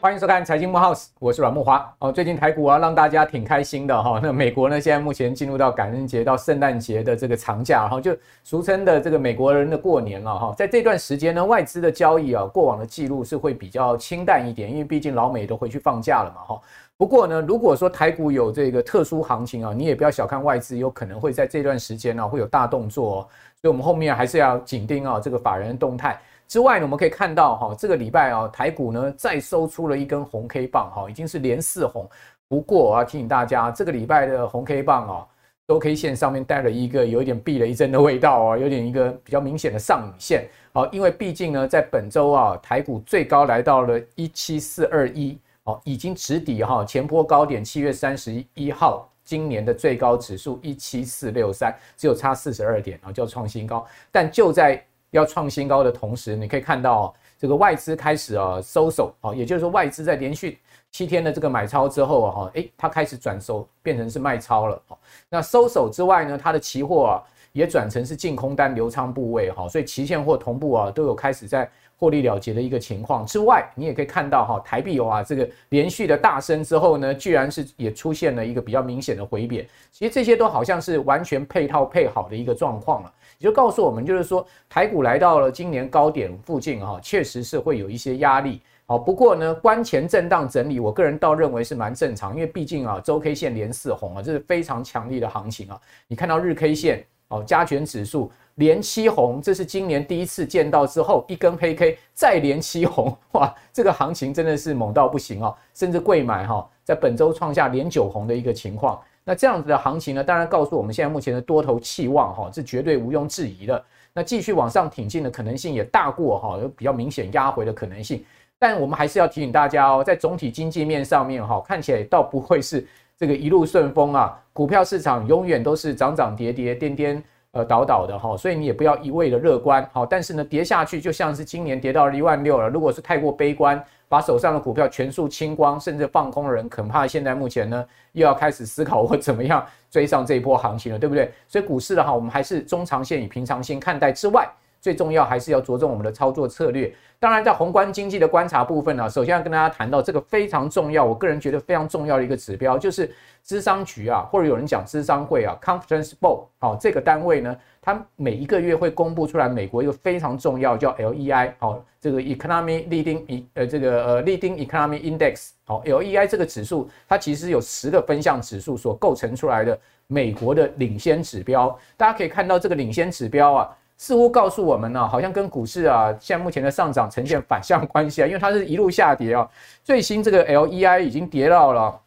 欢迎收看财经慕 House，我是阮慕驊。哦，最近台股啊，让大家挺开心的哈。那美国呢，现在目前进入到感恩节到圣诞节的这个长假然后，就俗称的这个美国人的过年了哈。在这段时间呢，外资的交易啊，过往的记录是会比较清淡一点，因为毕竟老美都回去放假了嘛哈。不过呢，如果说台股有这个特殊行情啊，你也不要小看外资，有可能会在这段时间呢会有大动作哦。所以我们后面还是要紧盯啊这个法人的动态。之外呢，我们可以看到哈，这个礼拜啊，台股呢再收出了一根红 K 棒哈，已经是连四红。不过我要提醒大家，这个礼拜的红 K 棒啊，周 K 线上面带了一个有一点避雷针的味道啊，有点一个比较明显的上影线。好，因为毕竟呢，在本周啊，台股最高来到了一七四二一，哦，已经直抵哈前波高点七月三十一号今年的最高指数一七四六三，只有差四十二点啊，就要创新高。但就在要创新高的同时，你可以看到这个外资开始啊收手，也就是说外资在连续七天的这个买超之后啊，哈，诶，它开始转收变成是卖超了，那收手之外呢，它的期货啊也转成是净空单留仓部位，哈，所以期现货同步啊都有开始在获利了结的一个情况。之外，你也可以看到哈，台币啊这个连续的大升之后呢，居然是也出现了一个比较明显的回贬，其实这些都好像是完全配套配好的一个状况了。也就告诉我们，就是说台股来到了今年高点附近哈，确实是会有一些压力。好，不过呢，关前震荡整理，我个人倒认为是蛮正常，因为毕竟啊，周 K 线连四红啊，这是非常强力的行情啊。你看到日 K 线哦，加权指数连七红，这是今年第一次见到之后一根黑 K 再连七红，哇，这个行情真的是猛到不行啊，甚至贵买哈，在本周创下连九红的一个情况。那这样子的行情呢，当然告诉我们现在目前的多头气旺哈，是绝对毋庸置疑的。那继续往上挺进的可能性也大过哈，有比较明显压回的可能性。但我们还是要提醒大家哦，在总体经济面上面哈，看起来倒不会是这个一路顺风啊。股票市场永远都是涨涨跌跌、颠颠呃倒倒的哈，所以你也不要一味的乐观好。但是呢，跌下去就像是今年跌到了一万六了，如果是太过悲观。把手上的股票全数清光，甚至放空的人，恐怕现在目前呢，又要开始思考我怎么样追上这一波行情了，对不对？所以股市的话，我们还是中长线以平常心看待之外，最重要还是要着重我们的操作策略。当然，在宏观经济的观察部分呢，首先要跟大家谈到这个非常重要，我个人觉得非常重要的一个指标，就是芝商局啊，或者有人讲芝商会啊，Conference Board，好，这个单位呢。它每一个月会公布出来美国一个非常重要叫 LEI 好，这个 Economy Leading 呃这个呃 Leading Economy Index 好 LEI 这个指数，它其实有十个分项指数所构成出来的美国的领先指标。大家可以看到这个领先指标啊，似乎告诉我们呢、好像跟股市啊现在目前的上涨呈现反向关系啊，因为它是一路下跌啊，最新这个 LEI 已经跌到了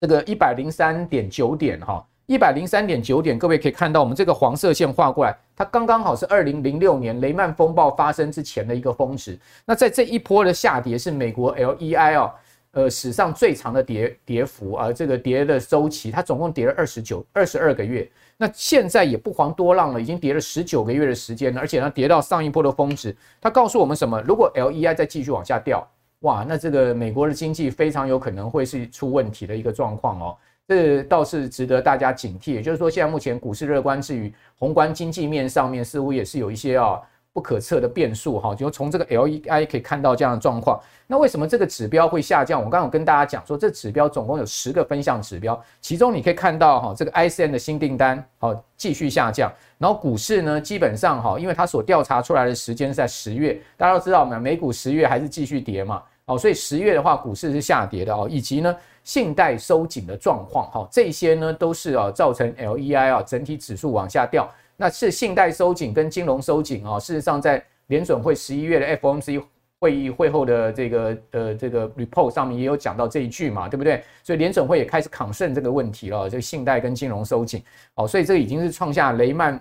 这个一百零三点九点哈。一百零三点九点，各位可以看到，我们这个黄色线画过来，它刚刚好是二零零六年雷曼风暴发生之前的一个峰值。那在这一波的下跌是美国 LEI 哦，呃，史上最长的跌跌幅啊，这个跌的周期，它总共跌了二十九二十二个月。那现在也不遑多让了，已经跌了十九个月的时间了，而且呢，跌到上一波的峰值。它告诉我们什么？如果 LEI 再继续往下掉，哇，那这个美国的经济非常有可能会是出问题的一个状况哦。这倒是值得大家警惕，也就是说，现在目前股市乐观之余，宏观经济面上面似乎也是有一些啊不可测的变数哈。就从这个 LEI 可以看到这样的状况。那为什么这个指标会下降？我刚刚有跟大家讲说，这指标总共有十个分项指标，其中你可以看到哈，这个 ISM 的新订单好继续下降，然后股市呢基本上哈，因为它所调查出来的时间是在十月，大家都知道嘛，美股十月还是继续跌嘛，哦，所以十月的话股市是下跌的哦，以及呢。信贷收紧的状况，哈，这些呢都是啊造成 LEI 啊整体指数往下掉。那是信贷收紧跟金融收紧啊，事实上在联准会十一月的 FOMC 会议会后的这个呃这个 report 上面也有讲到这一句嘛，对不对？所以联准会也开始抗胜这个问题了，这个信贷跟金融收紧，哦，所以这已经是创下雷曼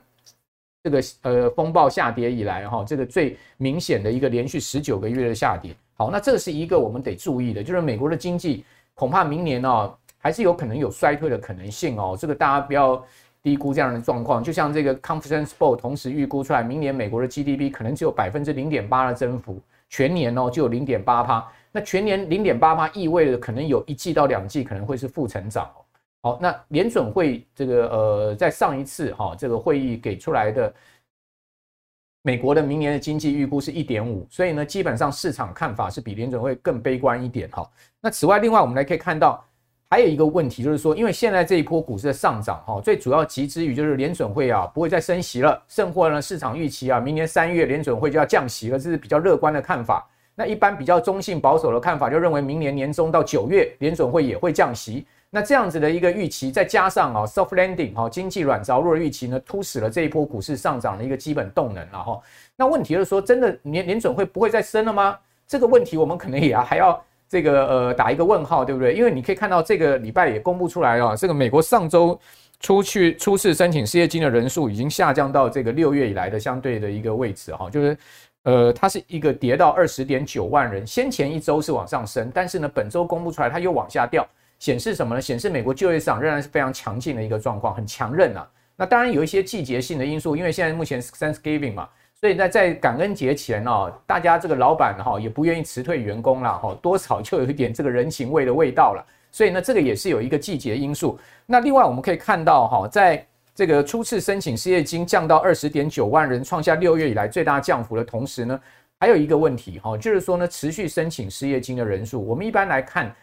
这个呃风暴下跌以来哈这个最明显的一个连续十九个月的下跌。好，那这是一个我们得注意的，就是美国的经济。恐怕明年哦，还是有可能有衰退的可能性哦。这个大家不要低估这样的状况。就像这个 Conference Board 同时预估出来，明年美国的 GDP 可能只有百分之零点八的增幅，全年哦就有零点八趴。那全年零点八趴意味着可能有一季到两季可能会是负成长。好，那联准会这个呃，在上一次哈这个会议给出来的美国的明年的经济预估是一点五，所以呢，基本上市场看法是比联准会更悲观一点哈。那此外，另外我们来可以看到。还有一个问题就是说，因为现在这一波股市的上涨，哈，最主要集之于就是联准会啊不会再升息了，甚或呢市场预期啊，明年三月联准会就要降息了，这是比较乐观的看法。那一般比较中性保守的看法，就认为明年年中到九月联准会也会降息。那这样子的一个预期，再加上啊 soft landing 哈经济软着陆的预期呢，突使了这一波股市上涨的一个基本动能了哈。那问题就是说，真的联联准会不会再升了吗？这个问题我们可能也还要。这个呃打一个问号，对不对？因为你可以看到这个礼拜也公布出来了，这个美国上周出去初次申请失业金的人数已经下降到这个六月以来的相对的一个位置哈，就是呃它是一个跌到二十点九万人，先前一周是往上升，但是呢本周公布出来它又往下掉，显示什么呢？显示美国就业市场仍然是非常强劲的一个状况，很强韧啊。那当然有一些季节性的因素，因为现在目前是 Thanksgiving 嘛。所以呢，在感恩节前哦，大家这个老板哈也不愿意辞退员工了哈，多少就有一点这个人情味的味道了。所以呢，这个也是有一个季节因素。那另外我们可以看到哈，在这个初次申请失业金降到二十点九万人，创下六月以来最大降幅的同时呢，还有一个问题哈，就是说呢，持续申请失业金的人数，我们一般来看。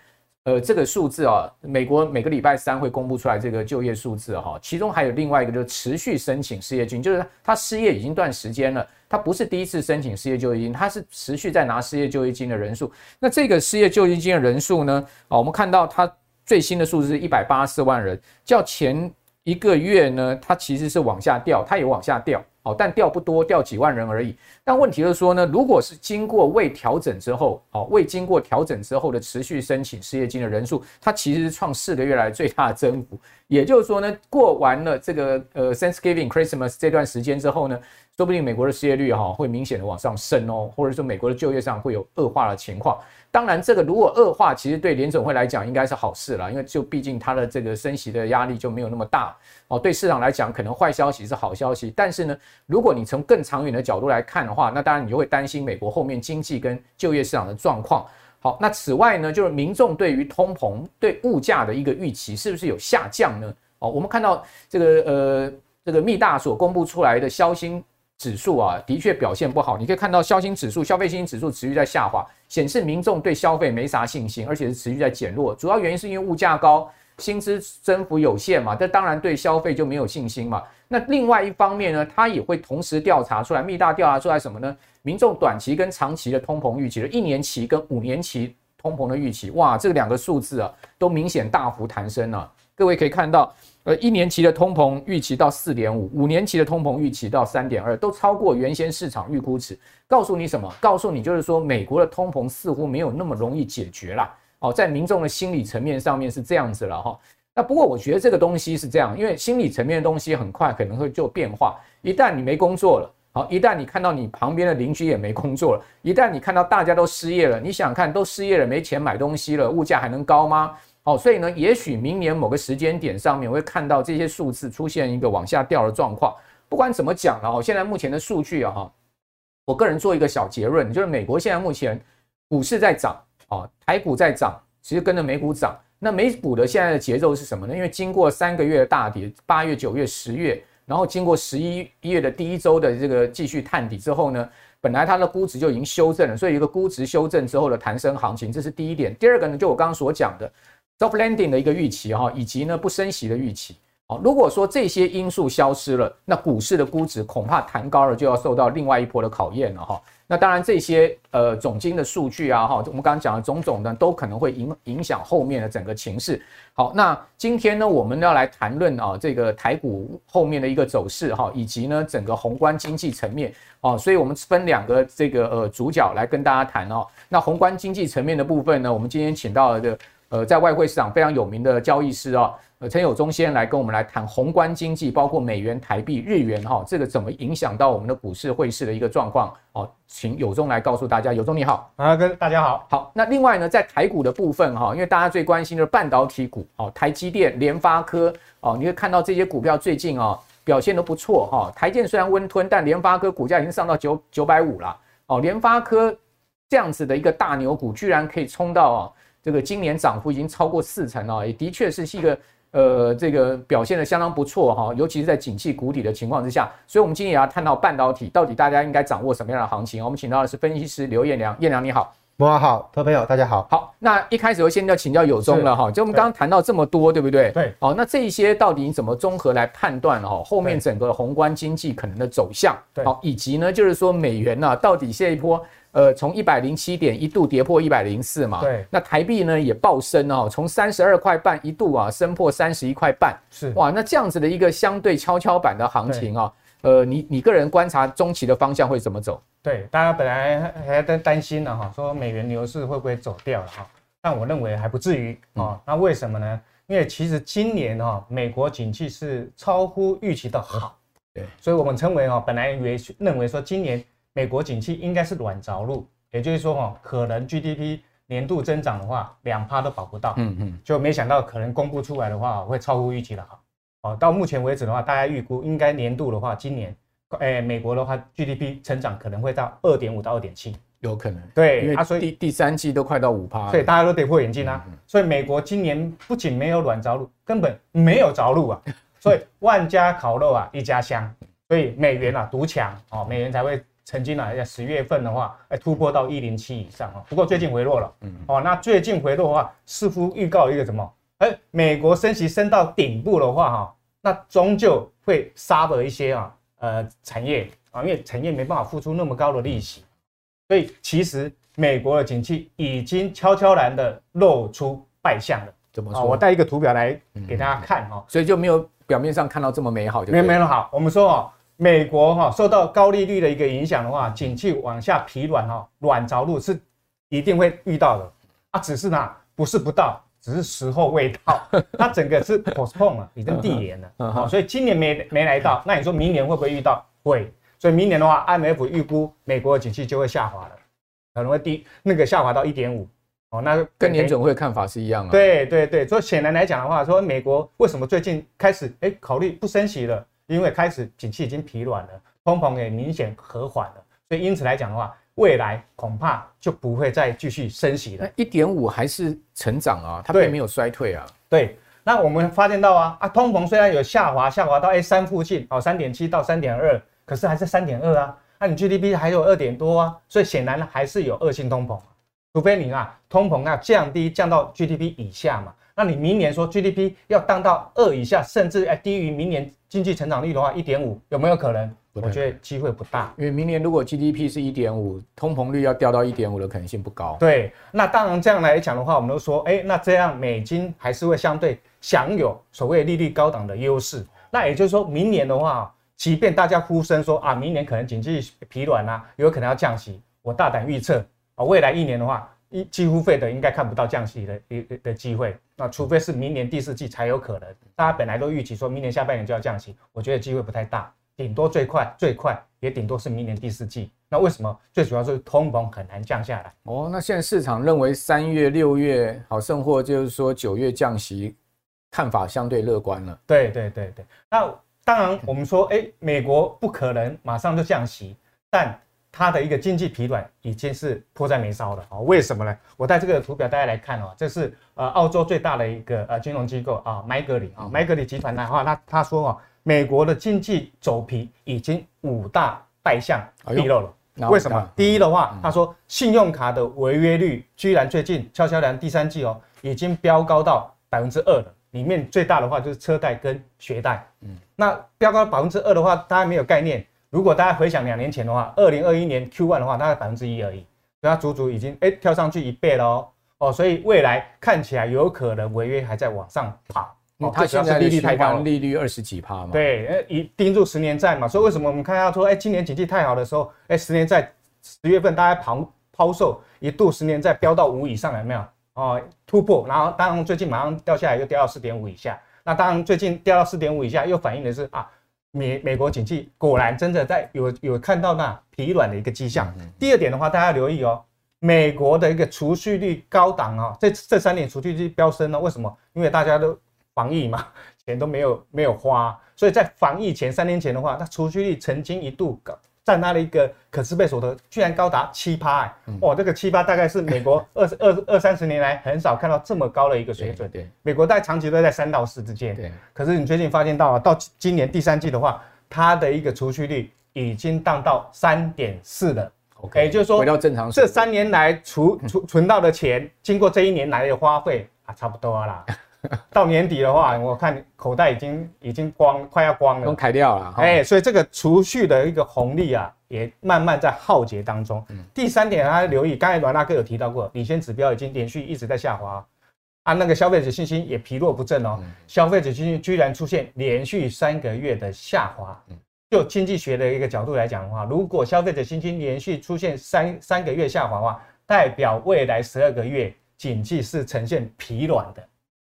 呃，这个数字啊，美国每个礼拜三会公布出来这个就业数字哈，其中还有另外一个就是持续申请失业金，就是他失业已经段时间了，他不是第一次申请失业救济金，他是持续在拿失业救济金的人数。那这个失业救济金的人数呢，啊，我们看到它最新的数字是一百八十四万人，较前一个月呢，它其实是往下掉，它也往下掉。哦，但掉不多，掉几万人而已。但问题就是说呢，如果是经过未调整之后，哦，未经过调整之后的持续申请失业金的人数，它其实是创四个月来最大的增幅。也就是说呢，过完了这个呃 Thanksgiving Christmas 这段时间之后呢，说不定美国的失业率哈会明显的往上升哦，或者说美国的就业上会有恶化的情况。当然，这个如果恶化，其实对联准会来讲应该是好事了，因为就毕竟它的这个升息的压力就没有那么大哦。对市场来讲，可能坏消息是好消息，但是呢，如果你从更长远的角度来看的话，那当然你就会担心美国后面经济跟就业市场的状况。好，那此外呢，就是民众对于通膨、对物价的一个预期是不是有下降呢？哦，我们看到这个呃，这个密大所公布出来的消息。指数啊，的确表现不好。你可以看到消费指数、消费信心指数持续在下滑，显示民众对消费没啥信心，而且是持续在减弱。主要原因是因为物价高，薪资增幅有限嘛，这当然对消费就没有信心嘛。那另外一方面呢，它也会同时调查出来，密大调查出来什么呢？民众短期跟长期的通膨预期，一年期跟五年期通膨的预期，哇，这两个数字啊，都明显大幅弹升了。各位可以看到。呃，一年期的通膨预期到四点五，五年期的通膨预期到三点二，都超过原先市场预估值。告诉你什么？告诉你就是说，美国的通膨似乎没有那么容易解决啦。哦，在民众的心理层面上面是这样子了哈。那不过我觉得这个东西是这样，因为心理层面的东西很快可能会就变化。一旦你没工作了，好，一旦你看到你旁边的邻居也没工作了，一旦你看到大家都失业了，你想看都失业了，没钱买东西了，物价还能高吗？哦，所以呢，也许明年某个时间点上面，会看到这些数字出现一个往下掉的状况。不管怎么讲了，哦，现在目前的数据啊，哈，我个人做一个小结论，就是美国现在目前股市在涨，啊，台股在涨，其实跟着美股涨。那美股的现在的节奏是什么呢？因为经过三个月的大跌，八月、九月、十月，然后经过十一月的第一周的这个继续探底之后呢，本来它的估值就已经修正了，所以一个估值修正之后的弹升行情，这是第一点。第二个呢，就我刚刚所讲的。soft landing 的一个预期哈，以及呢不升息的预期。好，如果说这些因素消失了，那股市的估值恐怕弹高了，就要受到另外一波的考验了哈。那当然这些呃总经的数据啊哈，我们刚刚讲的种种呢，都可能会影影响后面的整个情势。好，那今天呢我们要来谈论啊这个台股后面的一个走势哈，以及呢整个宏观经济层面啊，所以我们分两个这个呃主角来跟大家谈哦。那宏观经济层面的部分呢，我们今天请到了这个。呃，在外汇市场非常有名的交易师啊，呃，陈友忠先来跟我们来谈宏观经济，包括美元、台币、日元哈，这个怎么影响到我们的股市汇市的一个状况哦，请友忠来告诉大家。友忠你好，啊，跟大家好。好，那另外呢，在台股的部分哈，因为大家最关心的是半导体股哦，台积电、联发科哦，你会看到这些股票最近啊表现都不错哈。台积电虽然温吞，但联发科股价已经上到九九百五了哦。联发科这样子的一个大牛股，居然可以冲到啊。这个今年涨幅已经超过四成了，也的确是一个呃，这个表现的相当不错哈，尤其是在景气谷底的情况之下，所以我们今天也要探讨半导体到底大家应该掌握什么样的行情。我们请到的是分析师刘彦良，彦良你好。慕驊好，各位朋友大家好。好，那一开始我先要请教友宗了哈，就我们刚刚谈到这么多，对不对？对。好，那这一些到底你怎么综合来判断哈？后面整个宏观经济可能的走向，对。好，以及呢，就是说美元呢，到底这一波呃，从一百零七点一度跌破一百零四嘛？对。那台币呢也暴升哦，从三十二块半一度啊升破三十一块半。是。哇，那这样子的一个相对跷跷板的行情啊。呃，你你个人观察中期的方向会怎么走？对，大家本来还在担心呢，哈，说美元牛市会不会走掉了哈？但我认为还不至于啊。那为什么呢？因为其实今年哈，美国景气是超乎预期的好，对，所以我们称为哈，本来以为认为说今年美国景气应该是软着陆，也就是说哦，可能 GDP 年度增长的话，两趴都保不到，嗯嗯，就没想到可能公布出来的话，会超乎预期的好。哦，到目前为止的话，大家预估应该年度的话，今年，诶，美国的话 GDP 成长可能会到二点五到二点七，有可能。对，因为所以第第三季都快到五趴，所以大家都跌破眼镜啊。所以美国今年不仅没有软着陆，根本没有着陆啊。所以万家烤肉啊，一家香。所以美元啊独强哦，美元才会曾经啊在十月份的话，诶突破到一零七以上哦。不过最近回落了，嗯，哦，那最近回落的话，似乎预告一个什么？哎，美国升息升到顶部的话，哈，那终究会杀了一些啊，呃，产业啊，因为产业没办法付出那么高的利息，所以其实美国的景气已经悄悄然的露出败相了。怎么说？我带一个图表来给大家看哈，所以就没有表面上看到这么美好，就没有没有好。我们说哦，美国哈受到高利率的一个影响的话，景气往下疲软哈，软着陆是一定会遇到的啊，只是呢不是不到。只是时候未到，它整个是 postpone 了，已经递延了，好，所以今年没没来到，那你说明年会不会遇到？会，所以明年的话，IMF 预估美国的景气就会下滑了，可能会低那个下滑到一点五，哦，那跟联准会看法是一样啊。对对对，所以显然来讲的话，说美国为什么最近开始哎考虑不升息了？因为开始景气已经疲软了，通膨也明显和缓了，所以因此来讲的话。未来恐怕就不会再继续升息了。一点五还是成长啊，它并没有衰退啊。对，那我们发现到啊啊，通膨虽然有下滑，下滑到 A 三附近，哦，三点七到三点二，可是还是三点二啊。那你 GDP 还有二点多啊，所以显然还是有恶性通膨。除非你啊，通膨啊降低，降到 GDP 以下嘛。那你明年说 GDP 要降到二以下，甚至哎低于明年经济成长率的话，一点五有没有可能？我觉得机会不大，因为明年如果 GDP 是一点五，通膨率要掉到一点五的可能性不高。对，那当然这样来讲的话，我们都说，哎，那这样美金还是会相对享有所谓利率高档的优势。那也就是说明年的话，即便大家呼声说啊，明年可能经济疲软啊，有可能要降息，我大胆预测啊，未来一年的话，一几乎费的应该看不到降息的的的机会。那除非是明年第四季才有可能。大家本来都预期说明年下半年就要降息，我觉得机会不太大。顶多最快最快也顶多是明年第四季，那为什么？最主要是通膨很难降下来。哦，那现在市场认为三月、六月好，甚或就是说九月降息，看法相对乐观了。对对对对。那当然，我们说，哎，美国不可能马上就降息，但它的一个经济疲软已经是迫在眉梢了。哦，为什么呢？我带这个图表大家来看哦，这是呃澳洲最大的一个呃金融机构啊，麦格里啊，麦格里集团的话，那他说哦。美国的经济走皮已经五大败相毕露了。为什么？第一的话，他说信用卡的违约率居然最近悄悄然第三季哦，已经飙高到百分之二了。里面最大的话就是车贷跟学贷。嗯，那飙高百分之二的话，大家没有概念。如果大家回想两年前的话，二零二一年 Q one 的话，大概百分之一而已。所以它足足已经哎跳上去一倍了哦哦，所以未来看起来有可能违约还在往上跑。它现在利率太高，利率二十几趴嘛。对，呃，一盯住十年债嘛，所以为什么我们看到说，哎，今年经济太好的时候，哎，十年债十月份大家抛抛售，一度十年债飙到五以上，有没有？哦，突破，然后当然最近马上掉下来，又掉到四点五以下。那当然最近掉到四点五以下，又反映的是啊，美美国经济果然真的在有有看到那疲软的一个迹象。第二点的话，大家留意哦，美国的一个储蓄率高档啊，这这三年储蓄率飙升了，为什么？因为大家都。防疫嘛，钱都没有没有花，所以在防疫前三年前的话，它储蓄率曾经一度高占它的一个可支配所得居然高达七趴，哎，哦，这个七趴大概是美国 二十二二三十年来很少看到这么高的一个水准。对，美国在长期都在三到四之间。对，可是你最近发现到啊，到今年第三季的话，它的一个储蓄率已经降到三点四了。OK，也就是说回到正常，这三年来储储存到的钱，经过这一年来的花费啊，差不多啦。到年底的话，我看口袋已经已经光，快要光了，都开掉了。哎，所以这个储蓄的一个红利啊，也慢慢在耗竭当中。嗯、第三点，大家留意，刚才阮大哥有提到过，领先指标已经连续一直在下滑，啊，那个消费者信心也疲弱不振哦。嗯、消费者信心居然出现连续三个月的下滑。嗯、就经济学的一个角度来讲的话，如果消费者信心连续出现三三个月下滑的话，代表未来十二个月经济是呈现疲软的。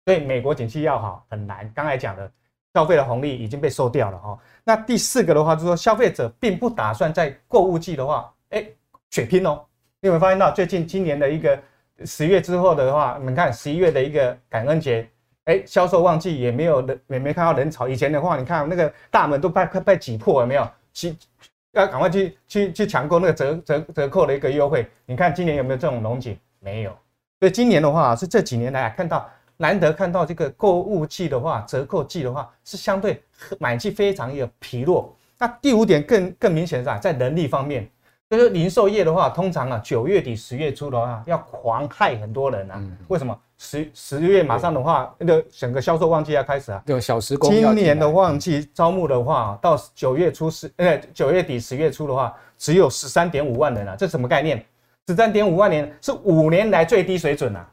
所以美国景气要好很难。刚才讲的消费的红利已经被收掉了哈。那第四个的话，就是说消费者并不打算在购物季的话，哎，血拼哦。你有没有发现到最近今年的一个十月之后的话，你们看十一月的一个感恩节，哎，销售旺季也没有人，也没看到人潮。以前的话，你看那个大门都快快被挤破了，没有？挤要赶快去去去抢购那个折折折扣的一个优惠。你看今年有没有这种龙景？没有。所以今年的话是这几年来看到。难得看到这个购物季的话，折扣季的话是相对买气非常有疲弱。那第五点更更明显的是啊，在人力方面，就是零售业的话，通常啊九月底十月初的话要狂害很多人啊。为什么？十十月马上的话，那个整个销售旺季要开始啊。对，小时工。今年的旺季招募的话，到九月初十呃九月底十月初的话，只有十三点五万人啊。这什么概念？十三点五万人是五年来最低水准啊。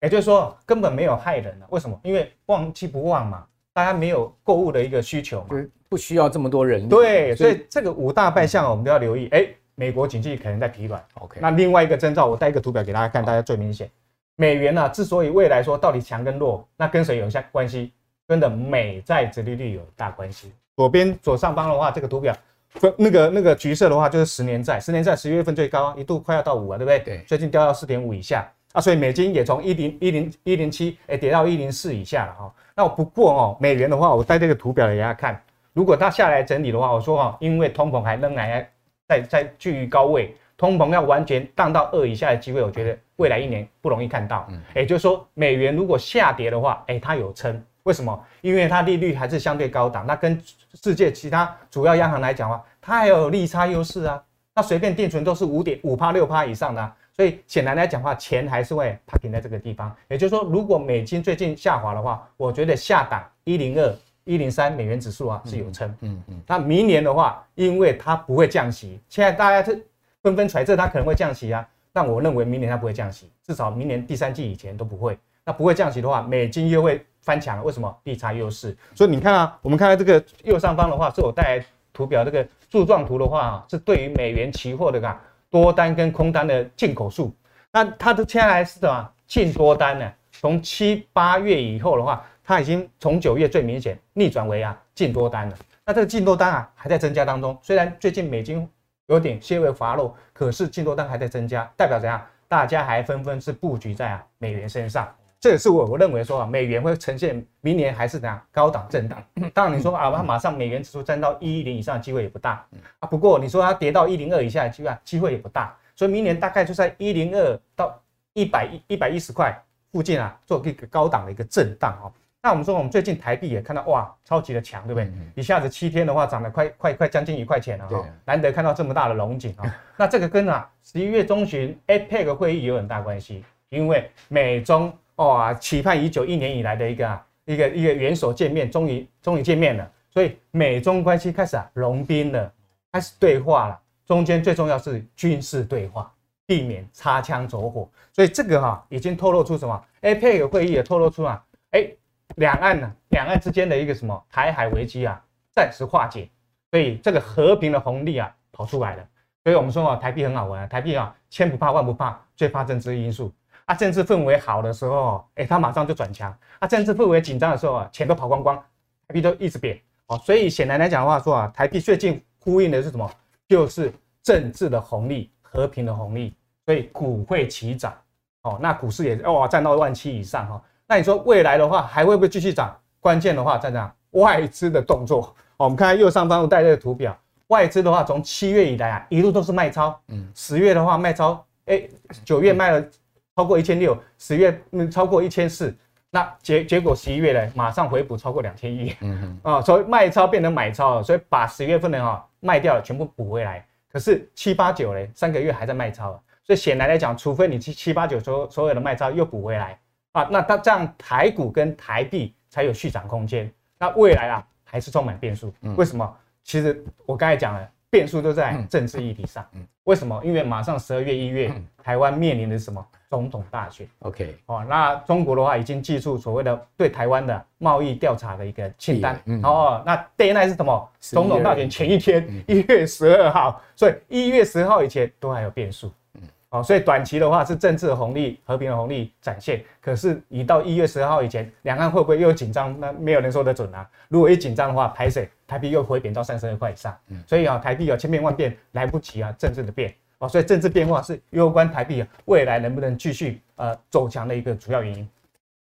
也就是说，根本没有害人了。为什么？因为旺季不旺嘛，大家没有购物的一个需求嘛，就是不需要这么多人。对，所以这个五大败象我们都要留意。哎，美国经济可能在疲软。OK，那另外一个征兆，我带一个图表给大家看，大家最明显。美元呢，之所以未来说到底强跟弱，那跟谁有相关系？跟的美债殖利率有大关系。左边左上方的话，这个图表分那个那个橘色的话就是十年债，十年债十月份最高，一度快要到五啊，对不对？对，最近掉到四点五以下。啊，所以美金也从一零一零一零七哎跌到一零四以下了哈。那不过哦，美元的话，我带这个图表给大家看，如果它下来整理的话，我说哈，因为通膨还仍然在在居于高位，通膨要完全降到二以下的机会，我觉得未来一年不容易看到。嗯，也就是说，美元如果下跌的话，哎，它有撑，为什么？因为它利率还是相对高档，那跟世界其他主要央行来讲的话，它还有利差优势啊。那随便定存都是五点五趴六趴以上的啊。所以显然来讲的话，钱还是会 parking 在这个地方。也就是说，如果美金最近下滑的话，我觉得下档一零二、一零三美元指数啊是有撑。嗯嗯。那明年的话，因为它不会降息，现在大家是纷纷揣测它可能会降息啊。但我认为明年它不会降息，至少明年第三季以前都不会。那不会降息的话，美金又会翻强。为什么？利差优势。所以你看啊，我们看到这个右上方的话，是我带来图表这个柱状图的话啊，是对于美元期货的啊。多单跟空单的进口数，那它的接下来是什么？进多单呢？从七八月以后的话，它已经从九月最明显逆转为啊进多单了。那这个进多单啊还在增加当中，虽然最近美金有点些微滑落，可是进多单还在增加，代表怎样？大家还纷纷是布局在啊美元身上。这也是我我认为说啊，美元会呈现明年还是怎样高档震荡。当然你说啊，它马上美元指数站到一一零以上的机会也不大啊。不过你说它跌到一零二以下的机会机会也不大，所以明年大概就在一零二到一百一一百一十块附近啊，做一个高档的一个震荡哦。那我们说我们最近台币也看到哇，超级的强，对不对？一下子七天的话涨了快快快将近一块钱了哈，难得看到这么大的龙景啊。那这个跟啊十一月中旬 APEC 会议有很大关系，因为美中。哦，期盼已久，一年以来的一个一个一个元首见面，终于终于见面了。所以美中关系开始啊融冰了，开始对话了。中间最重要是军事对话，避免擦枪走火。所以这个哈、已经透露出什么？APEC 会议也透露出啊，哎，两岸呢，两岸之间的一个什么台海危机啊暂时化解，所以这个和平的红利啊跑出来了。所以我们说啊，台币很好玩，台币啊千不怕万不怕，最怕政治因素。啊，政治氛围好的时候，哎，它马上就转强；啊，政治氛围紧张的时候啊，钱都跑光光，台币都一直贬。哦，所以显然来讲的话，说啊，台币最近呼应的是什么？就是政治的红利、和平的红利，所以股会齐涨。哦，那股市也哇，站到万七以上哈。那你说未来的话，还会不会继续涨？关键的话在哪？外资的动作。哦，我们看看右上方我带这个图表，外资的话，从七月以来啊，一路都是卖超。嗯，十月的话卖超，哎，九月卖了超过一千六，十月嗯超过一千四，那结结果十一月呢，马上回补超过两千亿。嗯哼，啊，所以卖超变成买超了，所以把十月份的哈卖掉了，全部补回来。可是七八九嘞，三个月还在卖超，所以显然来讲，除非你七七八九所所有的卖超又补回来啊，那它这样台股跟台币才有续涨空间。那未来啊，还是充满变数。为什么？其实我刚才讲了，变数都在政治议题上。为什么？因为马上十二月、一月，台湾面临的是什么？总统大选。OK，哦，那中国的话已经寄出所谓的对台湾的贸易调查的一个清单。哦，那 day night 是什么？总统大选前一天，一月十二号。所以一月十号以前都还有变数。哦，所以短期的话是政治的红利、和平的红利展现。可是你到一月十二号以前，两岸会不会又紧张？那没有人说得准啊。如果一紧张的话，排水台币又回贬到三十二块以上。嗯，所以啊，台币啊千变万变，来不及啊，政治的变哦。所以政治变化是攸关台币啊未来能不能继续呃走强的一个主要原因。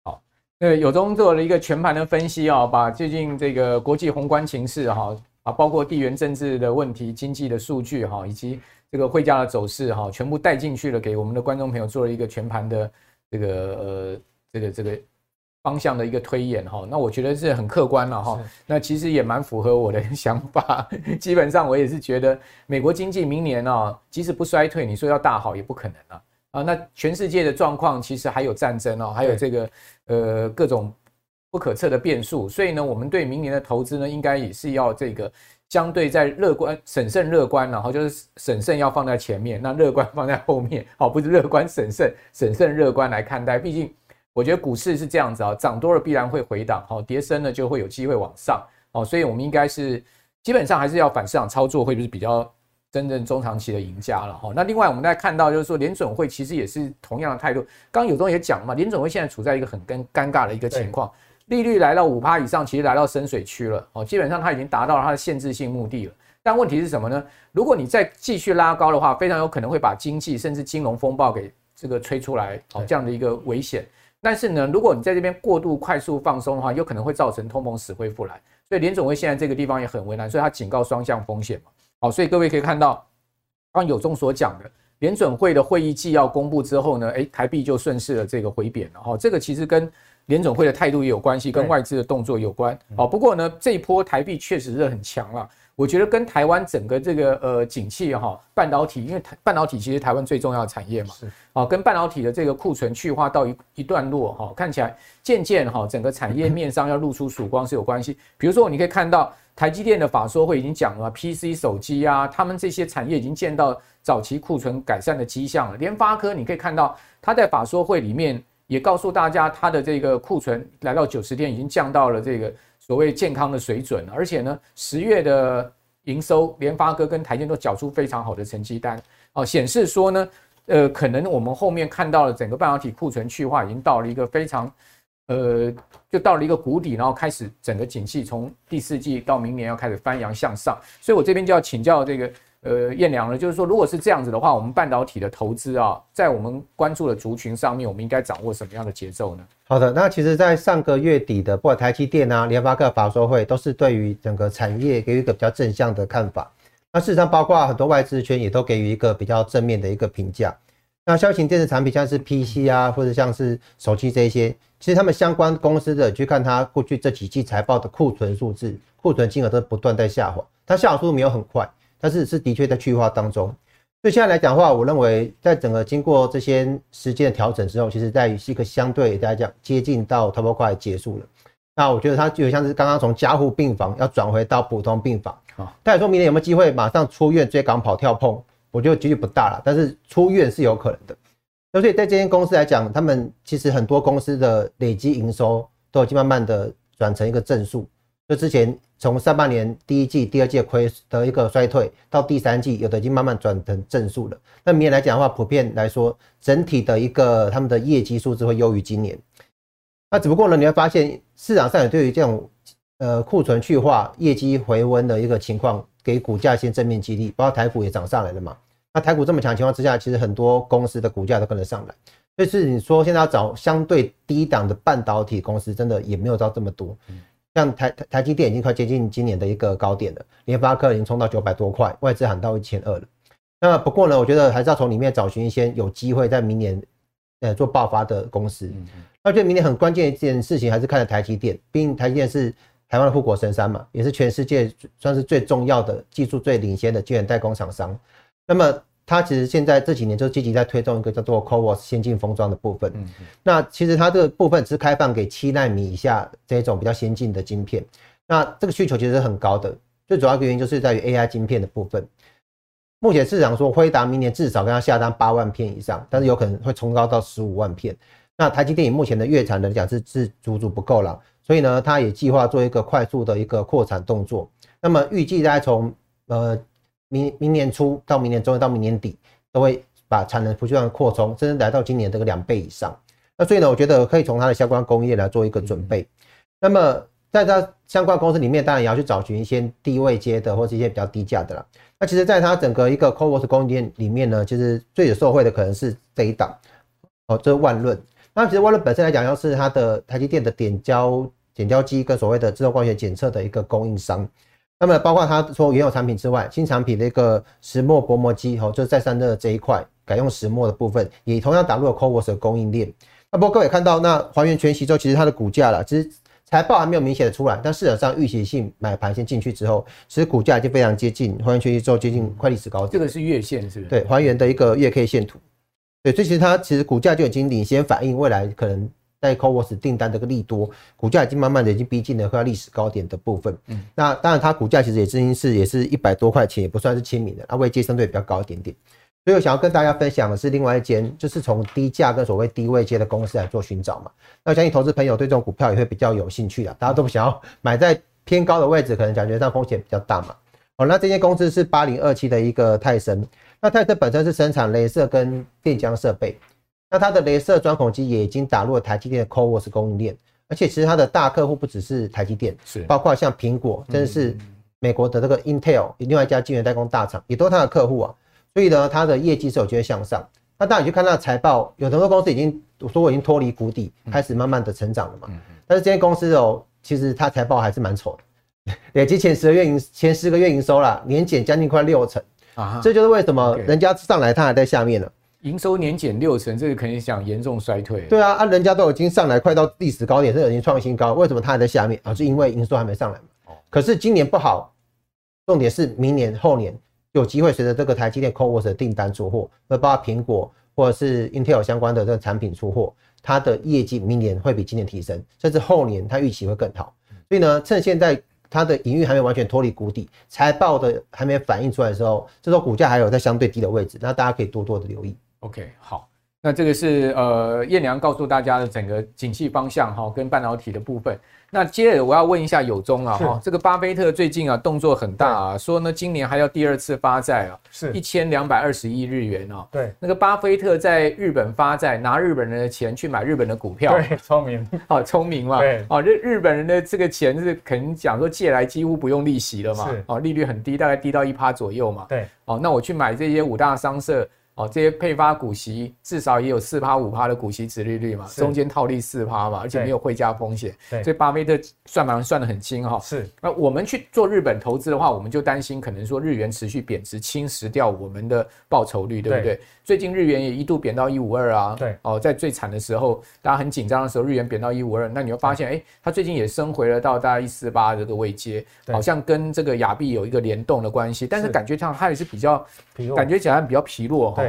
好，那有中做了一个全盘的分析啊，把最近这个国际宏观情势哈啊，包括地缘政治的问题、经济的数据哈，以及。这个汇价的走势哈，全部带进去了，给我们的观众朋友做了一个全盘的这个呃这个这个方向的一个推演哈。那我觉得是很客观了哈。那其实也蛮符合我的 想法。基本上我也是觉得，美国经济明年啊，即使不衰退，你说要大好也不可能啊。啊，那全世界的状况其实还有战争哦，还有这个呃各种不可测的变数。所以呢，我们对明年的投资呢，应该也是要这个。相对在乐观、审慎、乐观，然后就是审慎要放在前面，那乐观放在后面，好，不是乐观、审慎、审慎、乐观来看待。毕竟，我觉得股市是这样子啊，涨多了必然会回档，好，跌深了就会有机会往上，好，所以我们应该是基本上还是要反市场操作，会不会比较真正中长期的赢家了哈。那另外我们再看到就是说，联准会其实也是同样的态度，刚刚有中也讲嘛，联准会现在处在一个很尴尴尬的一个情况。利率来到五趴以上，其实来到深水区了哦，基本上它已经达到了它的限制性目的了。但问题是什么呢？如果你再继续拉高的话，非常有可能会把经济甚至金融风暴给这个吹出来哦，这样的一个危险。但是呢，如果你在这边过度快速放松的话，有可能会造成通膨死灰复燃。所以联准会现在这个地方也很为难，所以它警告双向风险嘛。好，所以各位可以看到，刚有中所讲的，联准会的会议纪要公布之后呢，诶，台币就顺势的这个回贬了哈。这个其实跟联总会的态度也有关系，跟外资的动作有关。哦，不过呢，这一波台币确实是很强了。我觉得跟台湾整个这个呃景气哈，半导体，因为台半导体其实台湾最重要的产业嘛，是啊，跟半导体的这个库存去化到一一段落哈，看起来渐渐哈，整个产业面上要露出曙光是有关系。比如说，你可以看到台积电的法说会已经讲了，PC 手机啊，他们这些产业已经见到早期库存改善的迹象了。联发科你可以看到他在法说会里面。也告诉大家，它的这个库存来到九十天，已经降到了这个所谓健康的水准。而且呢，十月的营收，联发科跟台积都缴出非常好的成绩单哦，显示说呢，呃，可能我们后面看到了整个半导体库存去化已经到了一个非常，呃，就到了一个谷底，然后开始整个景气从第四季到明年要开始翻扬向上。所以我这边就要请教这个。呃，彦良呢，就是说，如果是这样子的话，我们半导体的投资啊，在我们关注的族群上面，我们应该掌握什么样的节奏呢？好的，那其实，在上个月底的，不管台积电啊、联发科法说会，都是对于整个产业给予一个比较正向的看法。那事实上，包括很多外资圈也都给予一个比较正面的一个评价。那消型电子产品，像是 PC 啊，或者像是手机这一些，其实他们相关公司的，去看它过去这几季财报的库存数字，库存金额都不断在下滑，它下滑速度没有很快。但是是的确在去化当中，所以现在来讲的话，我认为在整个经过这些时间的调整之后，其实在于是一个相对来讲接近到差不多快结束了。那我觉得它就像是刚刚从加护病房要转回到普通病房啊。但说明年有没有机会马上出院追赶跑跳碰，我觉得几率不大了。但是出院是有可能的。所以在这间公司来讲，他们其实很多公司的累积营收都已经慢慢的转成一个正数。就之前从上半年第一季、第二季亏的一个衰退，到第三季有的已经慢慢转成正数了。那明年来讲的话，普遍来说，整体的一个他们的业绩数字会优于今年。那只不过呢，你会发现市场上也对于这种呃库存去化、业绩回温的一个情况，给股价一些正面激励，包括台股也涨上来了嘛。那台股这么强的情况之下，其实很多公司的股价都跟得上来。所以是你说现在要找相对低档的半导体公司，真的也没有到这么多。像台台台积电已经快接近今年的一个高点了，联发科已经冲到九百多块，外资喊到一千二了。那不过呢，我觉得还是要从里面找寻一些有机会在明年呃做爆发的公司。那我觉得明年很关键一件事情还是看台积电，毕竟台积电是台湾的护国神山嘛，也是全世界算是最重要的技术最领先的晶圆代工厂商。那么它其实现在这几年就积极在推动一个叫做 CoWoS 先进封装的部分。那其实它这个部分只是开放给七纳米以下这种比较先进的晶片。那这个需求其实是很高的，最主要的原因就是在于 AI 晶片的部分。目前市场说，辉达明年至少跟他下单八万片以上，但是有可能会冲高到十五万片。那台积电以目前的月产来讲是是足足不够了，所以呢，它也计划做一个快速的一个扩产动作。那么预计大概从呃明明年初到明年中到明年底，都会把产能不断扩充，甚至来到今年这个两倍以上。那所以呢，我觉得可以从它的相关工业来做一个准备。那么在它相关公司里面，当然也要去找寻一些低位阶的或是一些比较低价的啦。那其实，在它整个一个 c o v o s 供应链里面呢，其实最有受惠的可能是这一档哦，这是万润。那其实万润本身来讲，又是它的台积电的点胶点胶机跟所谓的自动光学检测的一个供应商。那么，包括它说原有产品之外，新产品的一个石墨薄膜机哦，就是在散热这一块改用石墨的部分，也同样打入了 CoWoS 的供应链。那不过各位看到，那还原全息之后，其实它的股价了，其实。财报还没有明显的出来，但市场上预期性买盘先进去之后，其实股价已经非常接近还原全息之后接近快历史高点。这个是月线是不是？对，还原的一个月 K 线图。对，所以其实它其实股价就已经领先反映未来可能在 CoWoS 订单这个利多，股价已经慢慢的已经逼近了快历史高点的部分。嗯，那当然它股价其实也经是也是一百多块钱，也不算是亲民的，它位阶相对比较高一点点。所以我想要跟大家分享的是另外一间，就是从低价跟所谓低位阶的公司来做寻找嘛。那我相信投资朋友对这种股票也会比较有兴趣的，大家都不想要 买在偏高的位置，可能感觉上风险比较大嘛。好，那这间公司是八零二七的一个泰森，那泰森本身是生产镭射跟电浆设备，那它的镭射钻孔机也已经打入了台积电的 CoWoS 供应链，而且其实它的大客户不只是台积电，是包括像苹果，甚至是美国的这个 Intel，另外一家晶圆代工大厂，也都是它的客户啊。所以呢，它的业绩是有机会向上。那当然你去看它的财报，有很多公司已经说我已经脱离谷底，开始慢慢的成长了嘛。但是这些公司哦，其实它财报还是蛮丑的，累计前十个月营前十个月营收啦，年减将近快六成啊。这就是为什么人家上来，它还在下面呢。营收年减六成，这个肯定想严重衰退。对啊，啊，人家都已经上来快到历史高点，甚至已经创新高，为什么它还在下面啊？是因为营收还没上来嘛。可是今年不好，重点是明年后年。有机会随着这个台积电 CoWoS 的订单出货，那包括苹果或者是 Intel 相关的这个产品出货，它的业绩明年会比今年提升，甚至后年它预期会更好。所以呢，趁现在它的营运还没完全脱离谷底，财报的还没反映出来的时候，这时候股价还有在相对低的位置，那大家可以多多的留意。OK，好。那这个是呃燕良告诉大家的整个景气方向哈，跟半导体的部分。那接着我要问一下有忠啊哈，这个巴菲特最近啊动作很大啊，说呢今年还要第二次发债啊，是一千两百二十亿日元啊。对，那个巴菲特在日本发债，拿日本人的钱去买日本的股票，对，聪明，好聪明嘛。对，哦，日日本人的这个钱是肯定讲说借来几乎不用利息了嘛，哦，利率很低，大概低到一趴左右嘛。对，哦，那我去买这些五大商社。哦，这些配发股息至少也有四趴五趴的股息值利率嘛，中间套利四趴嘛，而且没有汇价风险，所以巴菲特算盘算得很清哈。是，那我们去做日本投资的话，我们就担心可能说日元持续贬值，侵蚀掉我们的报酬率，对不对？最近日元也一度贬到一五二啊。对，哦，在最惨的时候，大家很紧张的时候，日元贬到一五二，那你会发现，哎，它最近也升回了到大概一四八这个位阶，好像跟这个亚币有一个联动的关系，但是感觉上它也是比较，感觉起来比较疲弱哈。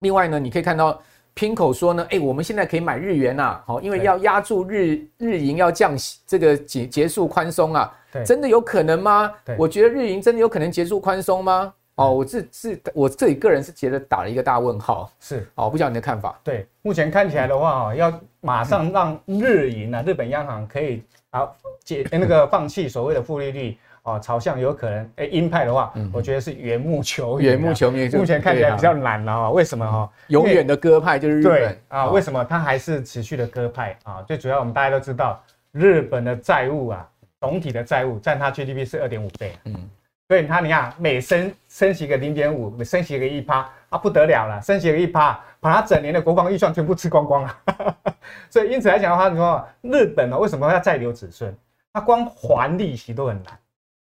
另外呢，你可以看到 PIMCO 说呢，哎，我们现在可以买日元呐，好，因为要压住日日银要降息，这个结结束宽松啊，真的有可能吗？我觉得日银真的有可能结束宽松吗？哦，我自自我自己个人是觉得打了一个大问号。是，哦，不知道你的看法。对，目前看起来的话哦，要马上让日银啊，日本央行可以啊解那个放弃所谓的负利率。哦，朝向有可能，哎，鹰派的话，嗯、我觉得是缘木求鱼。缘木求鱼，目前看起来比较难了啊。为什么哈？永远的鸽派就是日本对啊。为什么它还是持续的鸽派啊？最主要我们大家都知道，日本的债务啊，总体的债务占它 GDP 是二点五倍。嗯，所以他你看，每升升息个零点五，每升息个一趴啊，不得了了，升息个一趴，把他整年的国防预算全部吃光光了。所以因此来讲的话，你说日本呢，为什么要再留子孙？他光还利息都很难，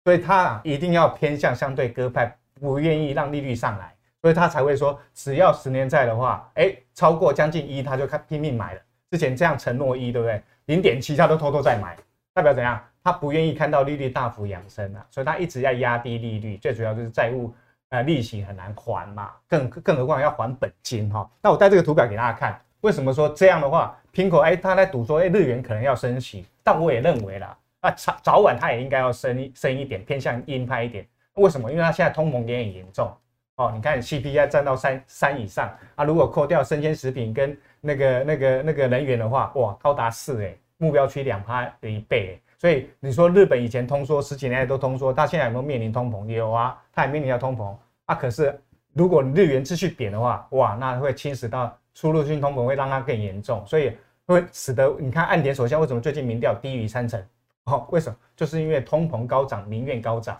所以他一定要偏向相对鸽派，不愿意让利率上来，所以他才会说，只要十年债的话，哎，超过将近一，他就开拼命买了。之前这样承诺一，对不对？零点七他都偷偷在买，代表怎样？他不愿意看到利率大幅扬升啊，所以他一直要压低利率，最主要就是债务呃利息很难还嘛，更更何况要还本金哈。那我带这个图表给大家看，为什么说这样的话，PIMCO 哎他在赌说哎日元可能要升息，但我也认为啦，啊早早晚他也应该要升升一点，偏向鹰派一点。为什么？因为他现在通膨也很严重哦，你看 CPI 占到三三以上啊，如果扣掉生鲜食品跟那个那个那个能源的话，哇高达四哎，目标区两趴的一倍。所以你说日本以前通缩十几年来都通缩，它现在有没有面临通膨？有啊，它也面临到通膨啊。可是如果日元继续贬的话，哇，那会侵蚀到输入性通膨，会让它更严重，所以会使得你看岸田首相为什么最近民调低于三成？哦，为什么？就是因为通膨高涨，民怨高涨。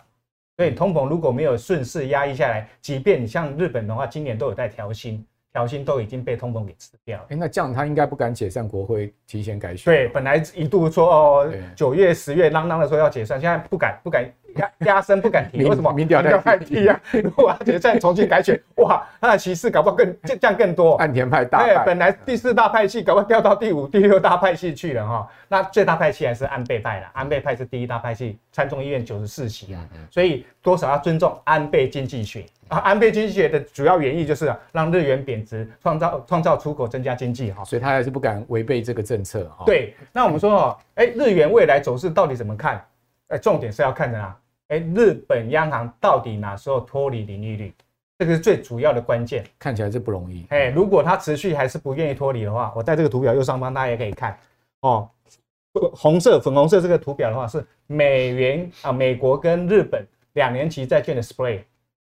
所以通膨如果没有顺势压抑下来，即便你像日本的话，今年都有在调薪。调薪都已经被通膨给吃掉了。哎，那这样他应该不敢解散国会，提前改选。对，本来一度说哦，九月、十月嚷嚷的时候要解散，现在不敢，不敢。压压声不敢提，为什么？民调太低啊！如果而且再重新改选，哇，他的歧视搞不好更降更多。岸田派大派，本来第四大派系搞不好掉到第五、第六大派系去了哈。那最大派系还是安倍派了，安倍派是第一大派系，参众议院九十四席啊，所以多少要尊重安倍经济学啊。安倍经济学的主要原意就是让日元贬值，创造创造出口，增加经济哈。所以他还是不敢违背这个政策哈。对，那我们说哦，哎，日元未来走势到底怎么看？哎，重点是要看的啊。哎，日本央行到底哪时候脱离零利率？这个是最主要的关键。看起来是不容易。哎，如果它持续还是不愿意脱离的话，我在这个图表右上方大家也可以看哦。红色、粉红色这个图表的话是美元啊，美国跟日本两年期债券的 spread，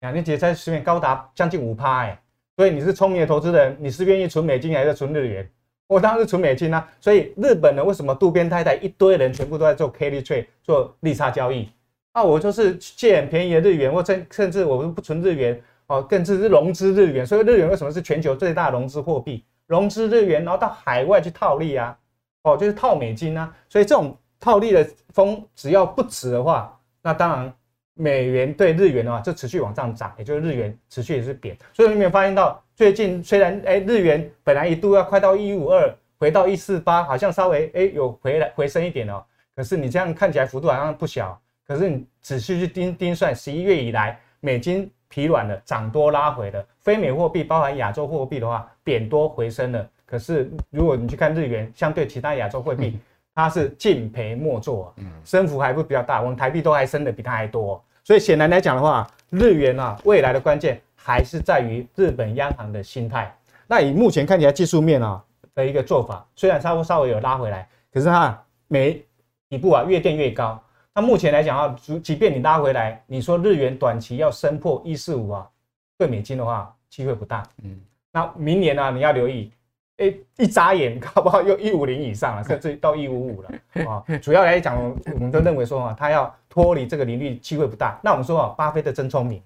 两年期债券高达将近五趴哎。所以你是聪明的投资人，你是愿意存美金还是存日元？我当然是存美金啊。所以日本呢，为什么渡边太太一堆人全部都在做 carry trade 做利差交易？那我就是借很便宜的日元，或甚甚至我们不存日元哦，更是融资日元。所以日元为什么是全球最大融资货币？融资日元，然后到海外去套利啊，哦，就是套美金啊。所以这种套利的风只要不止的话，那当然美元对日元的话就持续往上涨，也就是日元持续也是贬。所以你有没有发现到最近虽然哎日元本来一度要快到一五二，回到一四八，好像稍微哎有回来回升一点哦，可是你这样看起来幅度好像不小。可是你仔细去盯盯算，十一月以来美金疲软了，涨多拉回了。非美货币包含亚洲货币的话，贬多回升了。可是如果你去看日元，相对其他亚洲货币，它是净赔莫做，升幅还不比较大。我们台币都还升的比它还多。所以显然来讲的话，日元啊，未来的关键还是在于日本央行的心态。那以目前看起来技术面啊的一个做法，虽然稍微稍微有拉回来，可是它每底部啊越垫越高。那目前来讲啊，即即便你拉回来，你说日元短期要升破一四五啊，兑美金的话，机会不大。嗯，那明年呢、啊，你要留意，哎、欸，一眨眼，搞不好又一五零以上了，甚至到一五五了啊。主要来讲，我们都认为说啊，他要脱离这个利率机会不大。那我们说啊，巴菲特真聪明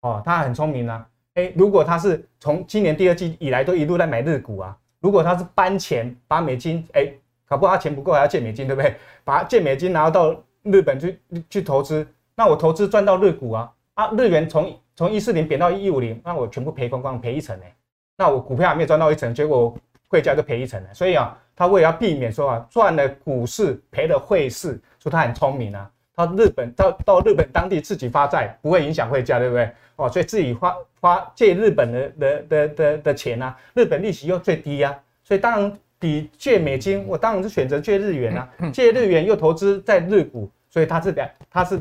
哦，他很聪明啊。哎、欸，如果他是从今年第二季以来都一路在买日股啊，如果他是搬钱把美金，哎、欸，搞不好他钱不够还要借美金，对不对？把借美金拿到。日本去去投资，那我投资赚到日股啊啊，日元从从一四零贬到一五零，那我全部赔光光，赔一层呢。那我股票还没有赚到一层，结果汇价就赔一层了。所以啊，他为了要避免说啊赚了股市赔了汇市，说他很聪明啊，他日本到到日本当地自己发债，不会影响汇价，对不对？哦，所以自己花花借日本的的的的的钱啊，日本利息又最低，啊，所以当然。比借美金，我当然是选择借日元啊。借日元又投资在日股，所以他是两，他是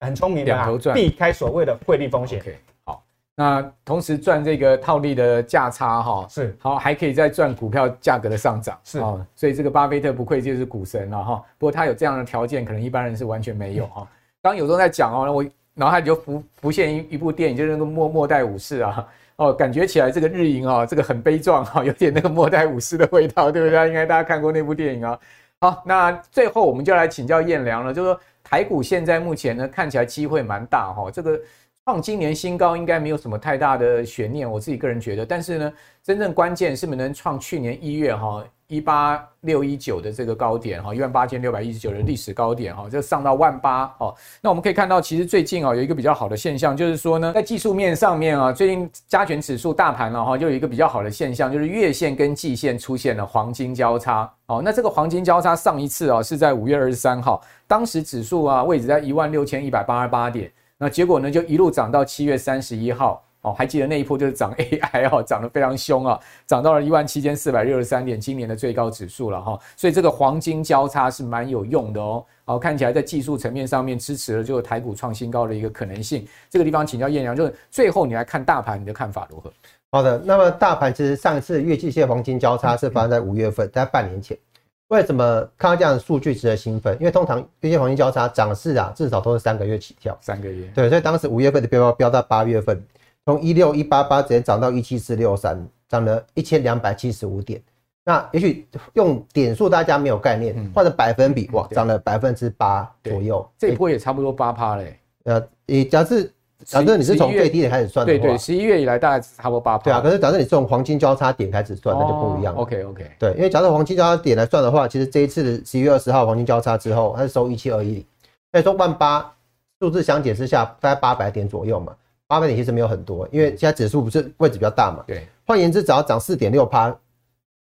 很聪明的啊，避开所谓的汇率风险。好，那同时赚这个套利的价差哈，是好，还可以再赚股票价格的上涨，是哦。所以这个巴菲特不愧就是股神了哈。不过他有这样的条件，可能一般人是完全没有哈。刚有时候在讲哦，我脑海里就浮浮现一一部电影，就是那个末末代武士啊。哦，感觉起来这个日营啊，这个很悲壮哈，有点那个末代武士的味道，对不对？应该大家看过那部电影啊。好，那最后我们就来请教彦良了，就是说台股现在目前呢，看起来机会蛮大哈，这个创今年新高应该没有什么太大的悬念，我自己个人觉得。但是呢，真正关键是不能创去年一月哈一八六一九的这个高点哈，一万八千六百一十九的历史高点哈，就上到万八哦。那我们可以看到，其实最近啊有一个比较好的现象，就是说呢，在技术面上面啊，最近加权指数大盘了哈，就有一个比较好的现象，就是月线跟季线出现了黄金交叉哦。那这个黄金交叉上一次啊是在五月二十三号，当时指数啊位置在一万六千一百八十八点，那结果呢就一路涨到七月三十一号。哦，还记得那一波就是涨 AI 哦，涨得非常凶啊，涨到了一万七千四百六十三点，今年的最高指数了哈。所以这个黄金交叉是蛮有用的哦。好，看起来在技术层面上面支持了，就是台股创新高的一个可能性。这个地方请教彦良，就是最后你来看大盘，你的看法如何？好的，那么大盘其实上一次月季线黄金交叉是发生在五月份，在半年前。为什么看到这样的数据值得兴奋？因为通常月线黄金交叉涨势啊，至少都是三个月起跳。三个月。对，所以当时五月份的标标到八月份。从一六一八八直接涨到一七四六三，涨了一千两百七十五点。那也许用点数大家没有概念，换成百分比，哇，涨了百分之八左右。这一波也差不多八趴嘞。呃，你假设假设你是从最低点开始算的话，对对，十一月以来大概差不多八趴。对啊，可是假设你是从黄金交叉点开始算，那就不一样了。OK OK。对，因为假设黄金交叉点来算的话，其实这一次的十一月二十号黄金交叉之后，它是收一七二一，所以说万八数字相减之下，大概八百点左右嘛。八百点其实没有很多，因为现在指数不是位置比较大嘛。对，换言之，只要涨四点六趴，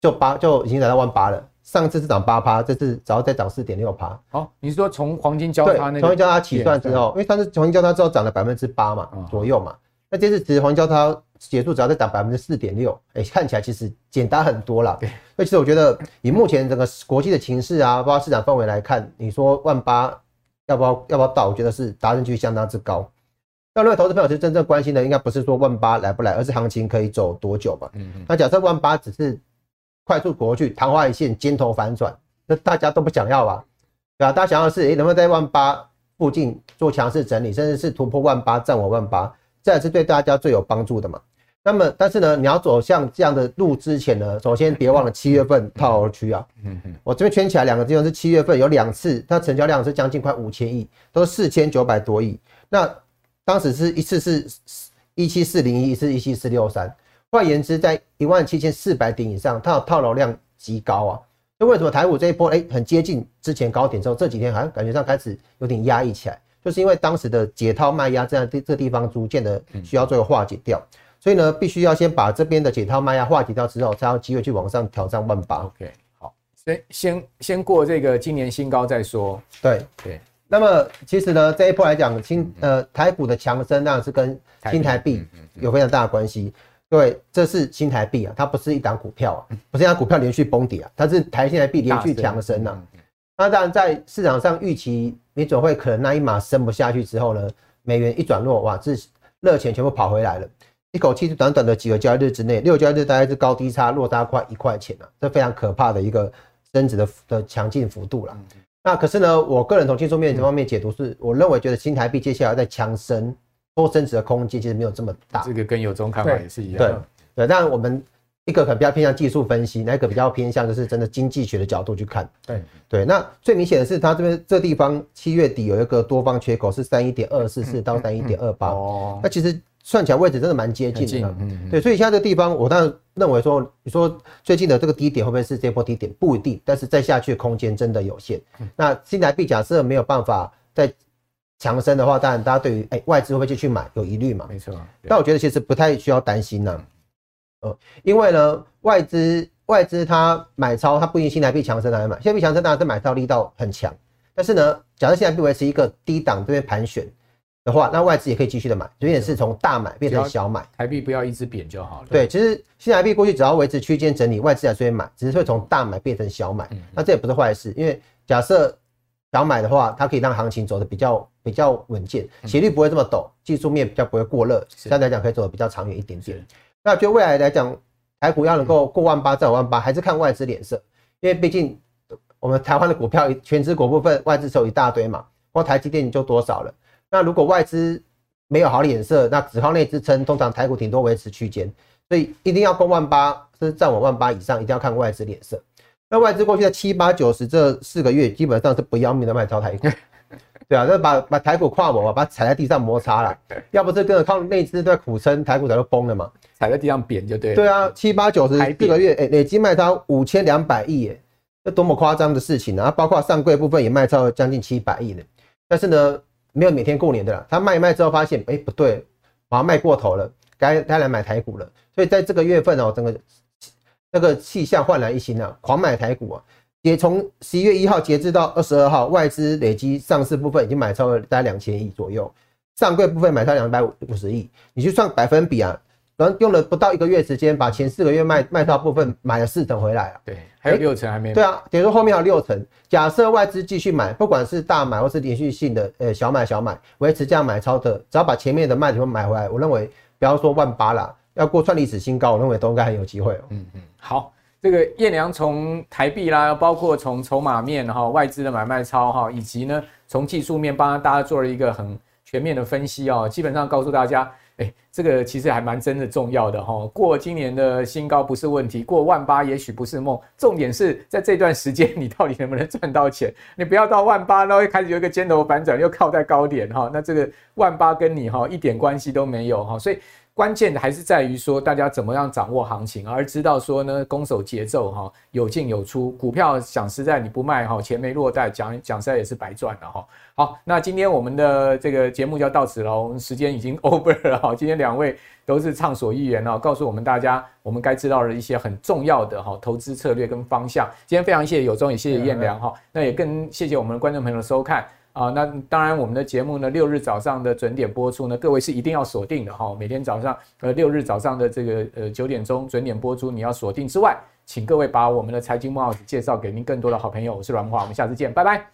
就八就已经来到万八了。上次是涨八趴，这次只要再涨四点六趴。好，你是说从黄金交叉那个黄金交叉起算之后，因为上次黄金交叉之后涨了百分之八嘛左右嘛，那这次其实黄金交叉结束只要再涨百分之四点六，哎，看起来其实简单很多了。对，所以其实我觉得以目前整个国际的情势啊，包括市场氛围来看，你说万八要不要要不要到？我觉得是达成几率相当之高。那如果投资朋友其实真正关心的，应该不是说万八来不来，而是行情可以走多久嘛？嗯嗯。那假设万八只是快速过去，昙花一现，尖头反转，那大家都不想要吧？对吧？大家想要的是，诶，能不能在万八附近做强势整理，甚至是突破万八，站稳万八，这才是对大家最有帮助的嘛？那么，但是呢，你要走向这样的路之前呢，首先别忘了七月份套牢区啊。嗯嗯。我这边圈起来两个地方是七月份有两次，它成交量是将近快五千亿，都是四千九百多亿。那当时是一次是一七四零一，一次一七四六三。换言之，在一万七千四百点以上，它的套牢量极高啊。那为什么台股这一波哎、欸、很接近之前高点之后，这几天好像感觉上开始有点压抑起来，就是因为当时的解套卖压这样这这地方逐渐的需要做个化解掉，所以呢，必须要先把这边的解套卖压化解掉之后，才有机会去往上挑战万八。OK，好，先先先过这个今年新高再说。对对。那么其实呢，这一波来讲，新呃台股的强升当然是跟新台币有非常大的关系。对，这是新台币啊，它不是一档股票啊，不是一档股票连续崩底啊，它是台新台币连续强升啊。那当然在市场上预期你总会可能那一码升不下去之后呢，美元一转弱，哇，这热钱全部跑回来了，一口气短短的几个交易日之内，六交易日大概是高低差落差快一块钱啊，这非常可怕的一个升值的的强劲幅度了。那可是呢，我个人从技术面这方面解读是，我认为觉得新台币接下来在强升，多升值的空间其实没有这么大。这个跟有中看法也是一样。对对，但我们一个可能比较偏向技术分析，那一个比较偏向就是真的经济学的角度去看。对对，那最明显的是，它这边这地方七月底有一个多方缺口是三一点二四四到三一点二八。哦，那其实。算起来位置真的蛮接近的，嗯嗯，对，所以现在这个地方，我当然认为说，你说最近的这个低点会不会是这波低点？不一定，但是再下去的空间真的有限。那新台币假设没有办法再强升的话，当然大家对于哎外资会不会继续买有疑虑嘛？没错。但我觉得其实不太需要担心呢，呃，因为呢外资外资它买超，它不一定新台币强升来买，新台币强升当然是买超力道很强，但是呢，假设新台币维持一个低档这边盘旋。的话，那外资也可以继续的买，有点是从大买变成小买，台币不要一直贬就好了。对，其实新台币过去只要维持区间整理，外资还是会买，只是会从大买变成小买。那这也不是坏事，因为假设小买的话，它可以让行情走得比较比较稳健，斜率不会这么陡，技术面比较不会过热，相对来讲可以走得比较长远一点点。那就未来来讲，台股要能够过万八再往万八，还是看外资脸色，因为毕竟我们台湾的股票权值股部分外资手一大堆嘛，光台积电就多少了。那如果外资没有好脸色，那只靠内支撑，通常台股顶多维持区间，所以一定要攻万八，是站稳万八以上，一定要看外资脸色。那外资过去在七八九十这四个月，基本上是不要命的卖超台股，对啊，那把把台股跨模啊，把它踩在地上摩擦了。要不是跟着靠内资在苦撑，台股早就崩了嘛。踩在地上扁就对。对啊，七八九十四个月，哎、欸，累计卖超五千两百亿，哎，这多么夸张的事情啊！包括上柜部分也卖超了将近七百亿呢，但是呢，没有每天过年的啦。他卖一卖之后发现，哎、不对，好像卖过头了，该该来买台股了。所以在这个月份哦，整个这个气象焕然一新啊，狂买台股啊。也从十一月一号截至到二十二号，外资累积上市部分已经买超了大概两千亿左右，上柜部分买超两百五十亿。你去算百分比啊，然后用了不到一个月时间，把前四个月卖卖超部分买了四成回来了。对，还有六成还没买。对啊，等于说后面还有六成。假设外资继续买，不管是大买或是连续性的呃小买小买，维持这样买超的，只要把前面的卖点买回来，我认为不要说万八啦，要过创历史新高，我认为都应该很有机会哦。嗯嗯，好。这个燕良从台币啦，包括从筹码面哈，外资的买卖超哈，以及呢从技术面帮大家做了一个很全面的分析哦，基本上告诉大家，哎，这个其实还蛮真的重要的哈。过今年的新高不是问题，过万八也许不是梦，重点是在这段时间你到底能不能赚到钱？你不要到万八，然后一开始有一个尖头反转，又靠在高点哈，那这个万八跟你哈一点关系都没有哈，所以。关键的还是在于说，大家怎么样掌握行情，而知道说呢，攻守节奏哈，有进有出。股票讲实在，你不卖哈，钱没落袋，讲讲实在也是白赚了哈。好，那今天我们的这个节目就要到此了，我们时间已经 over 了哈。今天两位都是畅所欲言哦，告诉我们大家我们该知道的一些很重要的哈投资策略跟方向。今天非常谢谢有忠，也谢谢彦良哈，那也更谢谢我们的观众朋友的收看。啊，那当然，我们的节目呢，六日早上的准点播出呢，各位是一定要锁定的哈。每天早上呃六日早上的这个呃九点钟准点播出，你要锁定之外，请各位把我们的财经帽子介绍给您更多的好朋友。我是阮木华，我们下次见，拜拜。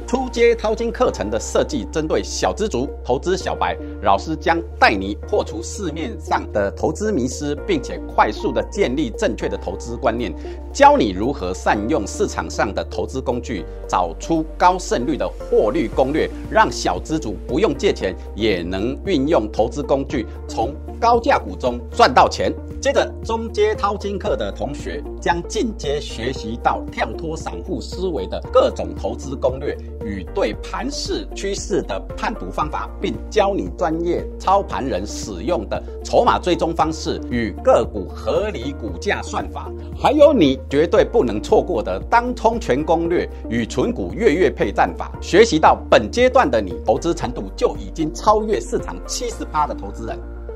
初阶淘金课程的设计针对小资族、投资小白，老师将带你破除市面上的投资迷思，并且快速的建立正确的投资观念，教你如何善用市场上的投资工具，找出高胜率的获利攻略，让小资族不用借钱也能运用投资工具，从高价股中赚到钱。接着，中阶淘金课的同学将进阶学习到跳脱散户思维的各种投资攻略与对盘势趋势的判读方法，并教你专业操盘人使用的筹码追踪方式与个股合理股价算法，还有你绝对不能错过的当冲全攻略与存股月月配战法。学习到本阶段的你，投资程度就已经超越市场七十趴的投资人。